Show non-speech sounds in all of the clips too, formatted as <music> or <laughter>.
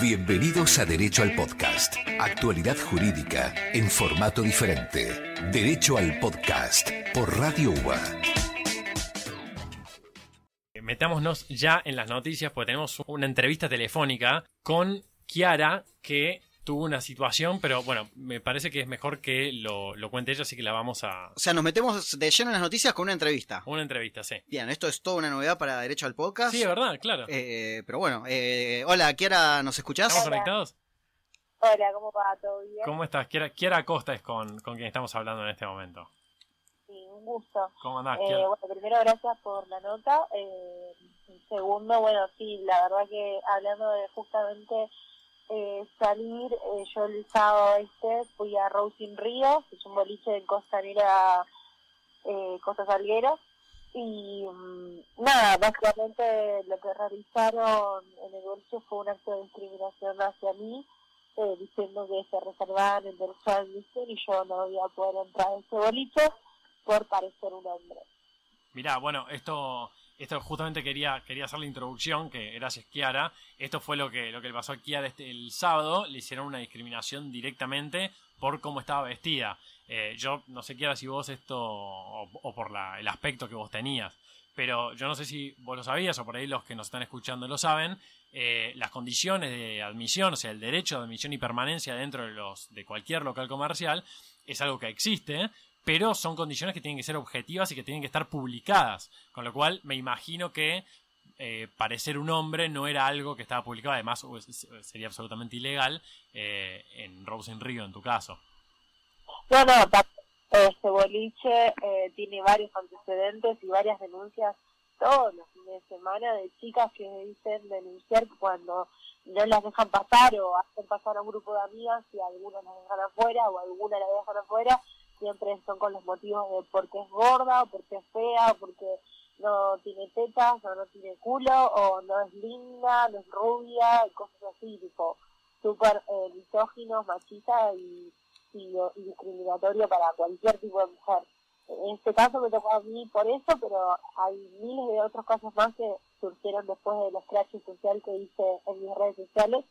Bienvenidos a Derecho al Podcast. Actualidad jurídica en formato diferente. Derecho al Podcast por Radio UBA. Metámonos ya en las noticias porque tenemos una entrevista telefónica con Kiara que tuvo una situación, pero bueno, me parece que es mejor que lo, lo cuente ella, así que la vamos a... O sea, nos metemos de lleno en las noticias con una entrevista. Una entrevista, sí. Bien, esto es toda una novedad para Derecho al Podcast. Sí, es verdad, claro. Eh, pero bueno, eh, hola, Kiara, ¿nos escuchás? ¿Estamos conectados? Hola, ¿cómo va? ¿Todo bien? ¿Cómo estás? Kiara, Kiara Costa es con, con quien estamos hablando en este momento. Sí, un gusto. ¿Cómo andás, Eh, Kiara? bueno, primero, gracias por la nota. Eh, segundo, bueno, sí, la verdad que hablando de justamente eh, salir, eh, yo el sábado este fui a Rosin Río, que es un boliche en Costanera, eh, Costa Salguero, y mm, nada, básicamente lo que realizaron en el boliche fue un acto de discriminación hacia mí, eh, diciendo que se reservaban el derecho a admisión y yo no iba a poder entrar a ese boliche por parecer un hombre. Mirá, bueno, esto, esto justamente quería, quería hacer la introducción, que gracias Kiara. Esto fue lo que, lo que le pasó a Kiara este, el sábado. Le hicieron una discriminación directamente por cómo estaba vestida. Eh, yo no sé, Kiara, si vos esto, o, por la, el aspecto que vos tenías, pero yo no sé si vos lo sabías o por ahí los que nos están escuchando lo saben. eh, las condiciones de admisión, o sea, el derecho de admisión y permanencia dentro de, los, de cualquier local comercial es algo que existe, pero son condiciones que tienen que ser objetivas y que tienen que estar publicadas. Con lo cual, me imagino que eh, parecer un hombre no era algo que estaba publicado, además sería absolutamente ilegal eh, en Rose in Rio, en tu caso. No, no, ta- este boliche eh, tiene varios antecedentes y varias denuncias todos los fines de semana de chicas que dicen denunciar cuando no las dejan pasar o hacen pasar a un grupo de amigas y algunas las dejan afuera o alguna la dejan afuera, siempre son con los motivos de porque es gorda o porque es fea o porque no tiene tetas o no tiene culo o no es linda, no es rubia y cosas así, tipo súper eh, misóginos, machistas y y, discriminatorio para cualquier tipo de mujer. En este caso me tocó a mí por eso, pero hay miles de otros casos más que surgieron después de los crashes social que hice en mis redes sociales,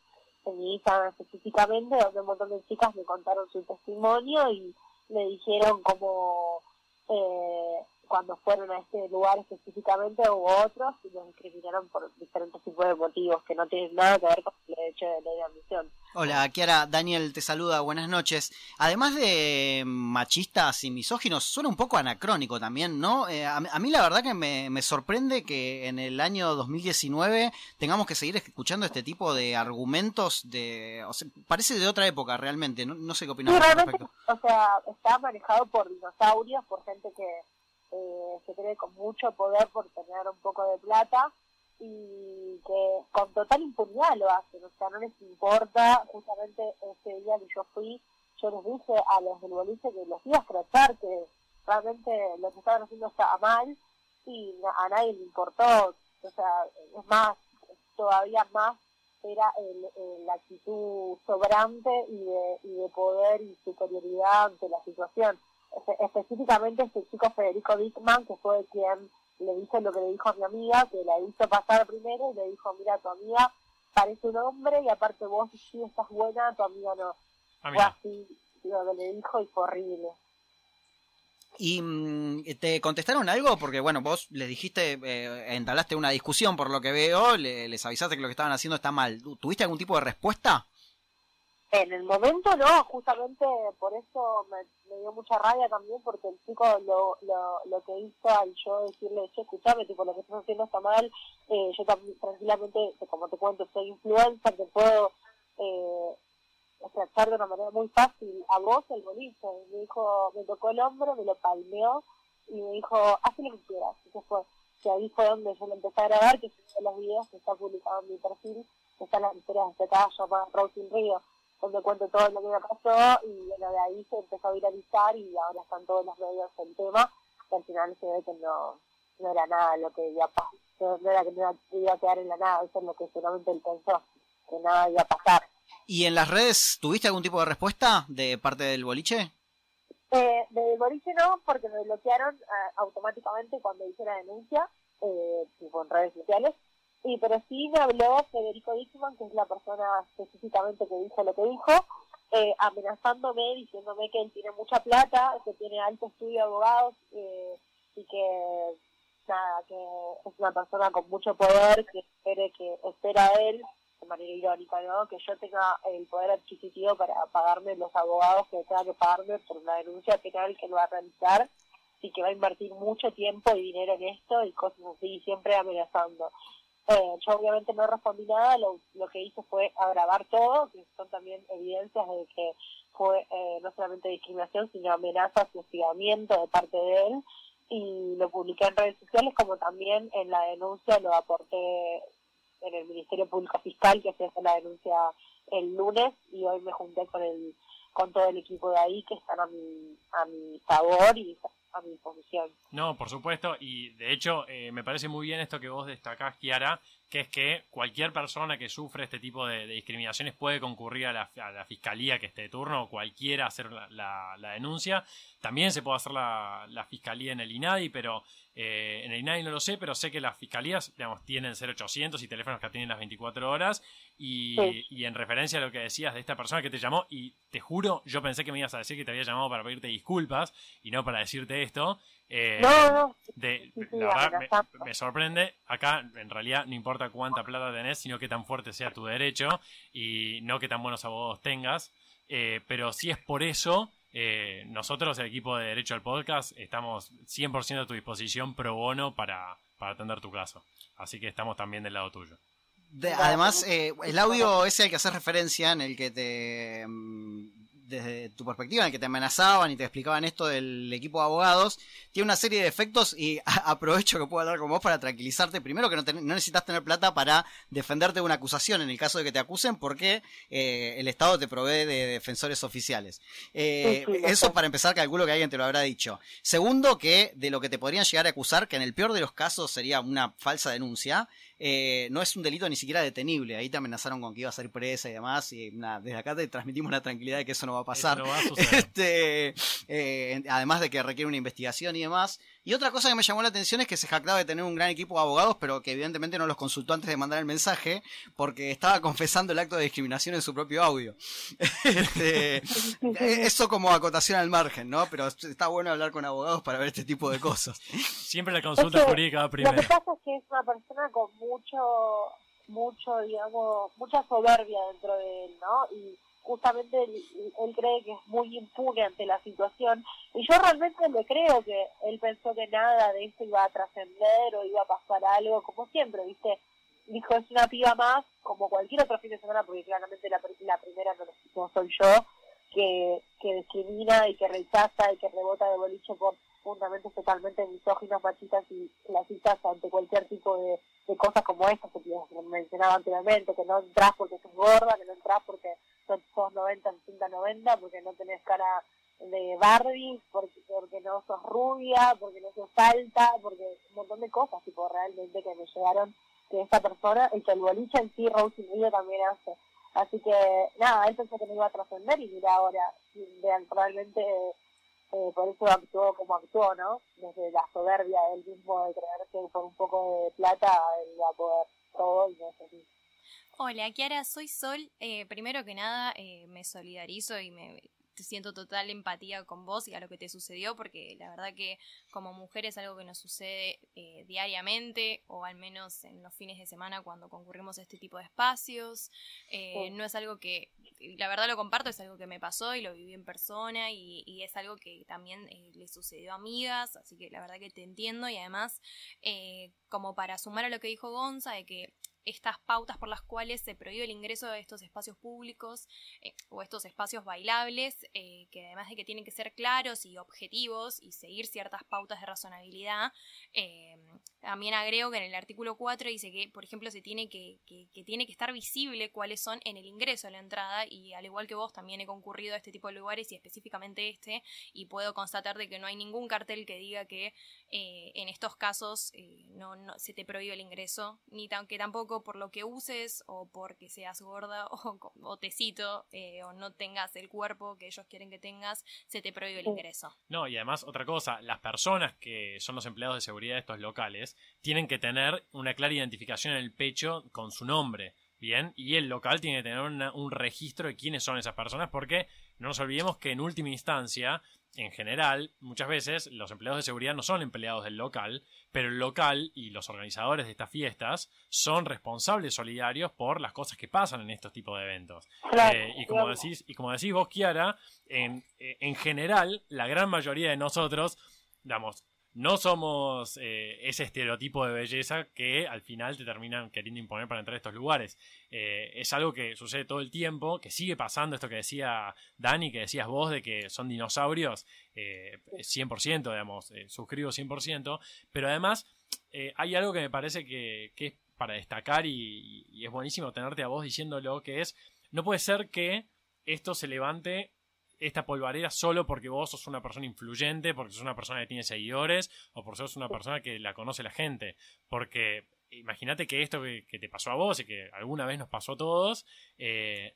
en mi Instagram específicamente, donde un montón de chicas me contaron su testimonio y me dijeron cómo eh, cuando fueron a este lugar específicamente hubo otros y los discriminaron por diferentes tipos de motivos que no tienen nada que ver con el derecho de ley de admisión. Hola, Kiara, Daniel te saluda, buenas noches. Además de machistas y misóginos, suena un poco anacrónico también, ¿no? Eh, a, mí- a mí la verdad que me, me sorprende que en el año 2019 tengamos que seguir escuchando este tipo de argumentos de... O sea, parece de otra época realmente, no, no sé qué opinas Sí, al realmente, respecto. o sea, está manejado por dinosaurios, por gente que eh, se cree con mucho poder por tener un poco de plata y que con total impunidad lo hacen, o sea, no les importa, justamente ese día que yo fui, yo les dije a los del boliche que los iba a escrachar, que realmente lo que estaban haciendo estaba mal y a nadie le importó, o sea, es más, todavía más era la actitud sobrante y de, y de poder y superioridad ante la situación. Espe- específicamente este chico Federico Dickman, que fue quien le dijo lo que le dijo a mi amiga, que la hizo pasar primero y le dijo, mira, tu amiga parece un hombre y aparte vos sí estás buena, tu amiga no. Ah, Fue así lo que le dijo y fue horrible. ¿Y mm, te contestaron algo? Porque bueno, vos les dijiste, eh, entablaste una discusión por lo que veo, le- les avisaste que lo que estaban haciendo está mal. ¿Tu- ¿Tuviste algún tipo de respuesta? En el momento no, justamente por eso me, dio mucha rabia también, porque el chico lo, lo, lo que hizo al yo decirle, che, escuchame, tipo, lo que estás haciendo está mal, eh, yo también tranquilamente, como te cuento, soy influencer, te puedo eh, de una manera muy fácil a vos el boliche. Me dijo, me tocó el hombro, me lo palmeó y me dijo, haz lo que quieras. Y se fue. Y ahí fue donde yo lo empecé a grabar, que son los videos que está publicado en mi perfil, que están las historias de esta llamada Rosin Río, donde cuento todo lo que me pasó y bueno, de ahí se empezó a viralizar y ahora están todos los medios en tema, que al final se ve que no, no era nada lo que iba a pasar, no no era que no iba, a quedar en la nada, eso es lo que seguramente él pensó, que nada iba a pasar. ¿Y en las redes tuviste algún tipo de respuesta de parte del boliche? Eh, de boliche no, porque me bloquearon eh, automáticamente cuando hice la denuncia, eh, tipo en redes sociales. Y pero sí me habló Federico Dixman, que es la persona específicamente que dijo lo que dijo, eh, amenazándome, diciéndome que él tiene mucha plata, que tiene alto estudio de abogados eh, y que nada, que es una persona con mucho poder, que espere que espera a él de manera irónica, ¿no? Que yo tenga el poder adquisitivo para pagarme los abogados que tenga que pagarme por una denuncia penal que lo va a realizar y que va a invertir mucho tiempo y dinero en esto y cosas así, siempre amenazando. Eh, yo obviamente no respondí nada, lo, lo que hice fue agravar todo, que son también evidencias de que fue eh, no solamente discriminación, sino amenazas y hostigamiento de parte de él, y lo publiqué en redes sociales como también en la denuncia lo aporté en el Ministerio Público Fiscal que se hace la denuncia el lunes y hoy me junté con el con todo el equipo de ahí que están a mi a mi favor y a mi disposición. No, por supuesto, y de hecho eh, me parece muy bien esto que vos destacás, Kiara, que es que cualquier persona que sufre este tipo de, discriminaciones puede concurrir a la, fiscalía que esté de turno o cualquiera hacer la, la, denuncia. También se puede hacer la, fiscalía en el INADI, pero eh, en el INADI no lo sé, pero sé que las fiscalías, digamos, tienen 0800 y teléfonos que atienden las 24 horas. Y, y, en referencia a lo que decías de esta persona que te llamó, y te juro, yo pensé que me ibas a decir que te había llamado para pedirte disculpas y no para decirte esto. Eh, no, no. De, la verdad, me, sorprende. Acá, en realidad, no importa cuánta plata tenés, sino que tan fuerte sea tu derecho y no que tan buenos abogados tengas. Eh, pero si es por eso, eh, nosotros, el equipo de Derecho al Podcast, estamos 100% a tu disposición pro bono para, para atender tu caso. Así que estamos también del lado tuyo. Además, el audio ese al que hacer referencia, en el que te mm, desde tu perspectiva, en el que te amenazaban y te explicaban esto del equipo de abogados, tiene una serie de efectos y <laughs> aprovecho que puedo hablar con vos para tranquilizarte. Primero que no, necesitas tener plata para defenderte de una acusación en el caso de que te acusen porque eh, el Estado te provee de defensores oficiales. Eh, eso para empezar calculo que alguien te lo habrá dicho. Segundo que de lo que te podrían llegar a acusar, que en el peor de los casos sería una falsa denuncia, eh, no es un delito ni siquiera detenible. Ahí te amenazaron con que ibas a ser presa y demás. Y desde acá te transmitimos la tranquilidad de que eso no va a pasar. <laughs> este, eh, además de que requiere una investigación y demás. Y otra cosa que me llamó la atención es que se jactaba de tener un gran equipo de abogados, pero que evidentemente no los consultó antes de mandar el mensaje, porque estaba confesando el acto de discriminación en su propio audio. <laughs> Este, <laughs> eso como acotación al margen, ¿no? Pero está bueno hablar con abogados para ver este tipo de cosas. Siempre la consulta jurídica va primero. Lo que pasa es que es una persona con mucho, mucho, digamos, mucha soberbia dentro de él, ¿no? Y justamente él, cree que es muy impune ante la situación. Y yo realmente le creo que él pensó que nada de esto iba a trascender o iba a pasar algo como siempre viste dijo es una piba más como cualquier otro fin de semana porque claramente la, primera no, soy yo que, que discrimina y que rechaza y que rebota de boliche por fundamentos totalmente misóginos, machistas y clasistas ante cualquier tipo de, cosas como estas que mencionaba anteriormente, que no entras porque sos gorda, que no entras porque sos 90, 60, 90, porque no tenés cara de Barbie, porque, porque no sos rubia, porque no sos alta, porque un montón de cosas, tipo, realmente que me llegaron de esta persona, y que el boliche en sí, Rosy Río también hace. Así que, nada, él pensó que no iba a trascender y mira ahora, realmente eh, por eso actuó como actuó, ¿no? Desde la soberbia del mismo de creer que por un poco de plata él va a poder todo y no es así. Hola, Kiara, soy Sol. Eh, primero que nada, eh, me solidarizo y me siento total empatía con vos y a lo que te sucedió, porque la verdad que como mujer es algo que nos sucede eh, diariamente o al menos en los fines de semana cuando concurrimos a este tipo de espacios. No es algo que, la verdad lo comparto, es algo que me pasó y lo viví en persona y, y es algo que también le sucedió a amigas, así que la verdad que te entiendo y además como para sumar a lo que dijo Gonza, de que estas pautas por las cuales se prohíbe el ingreso de estos espacios públicos eh, o estos espacios bailables, eh, que además de que tienen que ser claros y objetivos y seguir ciertas pautas de razonabilidad, eh, también agrego que en el artículo 4 dice que, por ejemplo, se tiene que, que, tiene que estar visible cuáles son en el ingreso a la entrada y al igual que vos también he concurrido a este tipo de lugares y específicamente este y puedo constatar de que no hay ningún cartel que diga que en estos casos no, se te prohíbe el ingreso ni que tampoco por lo que uses o porque seas gorda <laughs> o, o tecito eh, o no tengas el cuerpo que ellos quieren que tengas, se te prohíbe el ingreso. No, y además otra cosa, las personas que son los empleados de seguridad de estos locales tienen que tener una clara identificación en el pecho con su nombre. Bien, y el local tiene que tener un registro de quiénes son esas personas porque no nos olvidemos que en última instancia en general, muchas veces los empleados de seguridad no son empleados del local, pero el local y los organizadores de estas fiestas son responsables solidarios por las cosas que pasan en estos tipos de eventos. Eh, y, como decís, y como decís vos, Kiara, en, eh, en general, la gran mayoría de nosotros, digamos, no somos eh, ese estereotipo de belleza que al final te terminan queriendo imponer para entrar a estos lugares. Eh, es algo que sucede todo el tiempo, que sigue pasando esto que decía Dani, que decías vos de que son dinosaurios, eh, 100%, digamos, eh, suscribo 100%, pero además hay algo que me parece que, es para destacar y, y es buenísimo tenerte a vos diciéndolo, que es, no puede ser que esto se levante esta polvareda solo porque vos sos una persona influyente, porque sos una persona que tiene seguidores o porque sos una persona que la conoce la gente. Porque imagínate que esto que, te pasó a vos y que alguna vez nos pasó a todos, eh,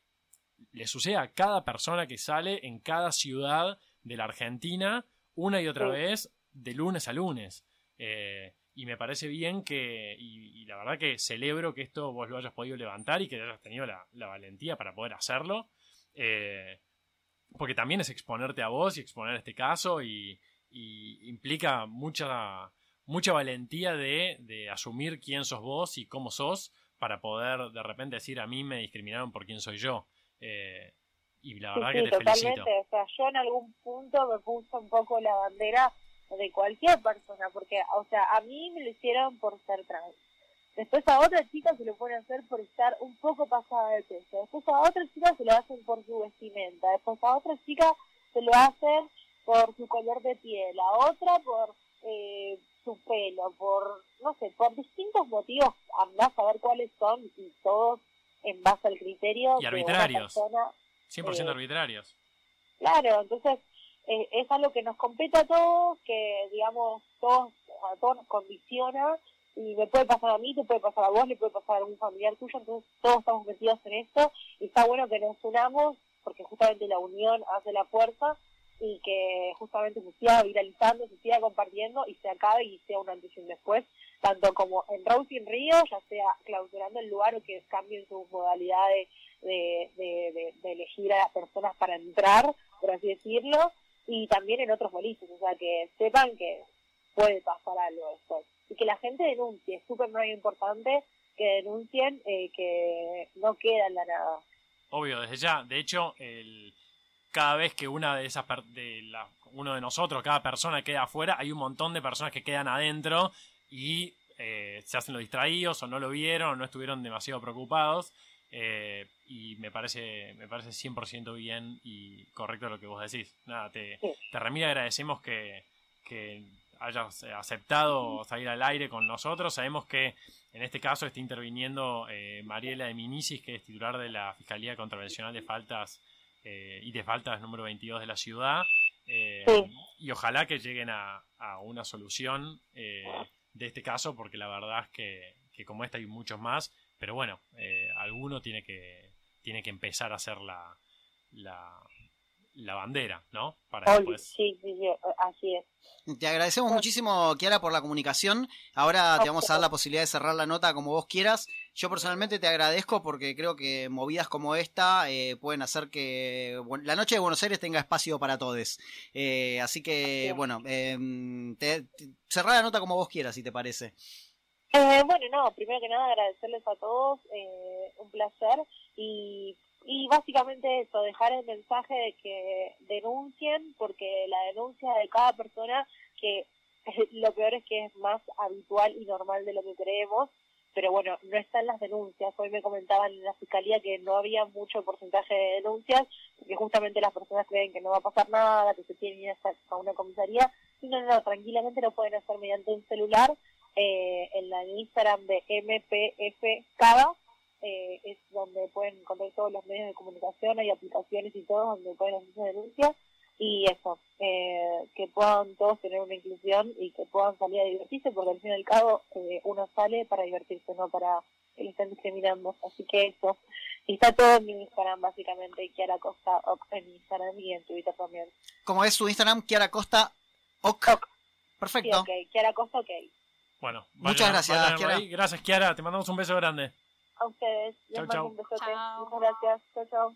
le sucede a cada persona que sale en cada ciudad de la Argentina una y otra vez de lunes a lunes. Eh, y me parece bien que, y, la verdad que celebro que esto vos lo hayas podido levantar y que hayas tenido la, valentía para poder hacerlo. Eh, porque también es exponerte a vos y exponer este caso y, implica mucha, mucha valentía de, asumir quién sos vos y cómo sos para poder de repente decir a mí me discriminaron por quién soy yo. Eh, y la verdad que te totalmente. O sea, yo en algún punto me puse un poco la bandera de cualquier persona, porque, o sea, a mí me lo hicieron por ser trans Después a otra chica se lo pueden hacer por estar un poco pasada de peso. Después a otra chica se lo hacen por su vestimenta. Después a otra chica se lo hacen por su color de piel. A otra por eh, su pelo. Por, no sé, por distintos motivos. Andás a ver cuáles son y todos en base al criterio. Y arbitrarios. 100% eh, arbitrarios. Claro, entonces eh, es algo que nos compete a todos, que digamos, todos, a todos nos condiciona y me puede pasar a mí, te puede pasar a vos, le puede pasar a algún familiar tuyo, entonces todos estamos metidos en esto y está bueno que nos unamos porque justamente la unión hace la fuerza y que justamente se siga viralizando, se siga compartiendo y se acabe y sea un antes y un después, tanto como en en Río, ya sea clausurando el lugar o que cambien sus modalidades de, de, de, elegir a las personas para entrar, por así decirlo, y también en otros boliches, o sea que sepan que puede pasar algo después y que la gente denuncie. Es súper muy importante que denuncien, eh, que no queda en la nada. Obvio, desde ya. De hecho, el, cada vez que una de esas de la, uno de nosotros, cada persona queda afuera, hay un montón de personas que quedan adentro y eh, se hacen los distraídos o no lo vieron o no estuvieron demasiado preocupados. Eh, y me parece me parece 100% bien y correcto lo que vos decís. Nada, te, te remil agradecemos que, que hayas eh, aceptado salir al aire con nosotros. Sabemos que en este caso está interviniendo eh, Mariela de Minicis, que es titular de la Fiscalía Contravencional de Faltas eh, y de Faltas número 22 de la ciudad. Y ojalá que lleguen a, una solución de este caso, porque la verdad es que, como esta hay muchos más, pero bueno, alguno tiene que, tiene que empezar a hacer la, la bandera, ¿no? Para después... Sí, sí, sí, así es. Te agradecemos muchísimo, Kiara, por la comunicación. Ahora te vamos a dar la posibilidad de cerrar la nota como vos quieras. Yo personalmente te agradezco porque creo que movidas como esta eh, pueden hacer que la noche de Buenos Aires tenga espacio para todos. Eh, así que, bueno, eh, te, cerrar la nota como vos quieras, si te parece. Eh, bueno, no, primero que nada agradecerles a todos, un placer y y básicamente eso, dejar el mensaje de que denuncien, porque la denuncia de cada persona, que <laughs> lo peor es que es más habitual y normal de lo que creemos, pero bueno, no están las denuncias. Hoy me comentaban en la fiscalía que no había mucho porcentaje de denuncias, porque justamente las personas creen que no va a pasar nada, que se tienen que ir a una comisaría. Y no, no, tranquilamente lo pueden hacer mediante un celular eh, en la Instagram de MPF eh, es donde pueden encontrar todos los medios de comunicación, hay aplicaciones y todo donde pueden hacer denuncias y eso, eh, que puedan todos tener una inclusión y que puedan salir a divertirse, porque al fin y al cabo eh, uno sale para divertirse, no para que le están discriminando. Así que eso. Y está todo en mi Instagram, básicamente, Kiara Costa en Instagram y en Twitter también. ¿Cómo es su Instagram? Kiara Costa Ok. Ok. Perfecto. Sí, ok. Kiara Costa Ok. Bueno, Muchas gracias, Kiara. Gracias, Kiara. Te mandamos un beso grande. A ustedes. Les Chau, mando chau. un besote. Chau. Muchas gracias. Chau, chau.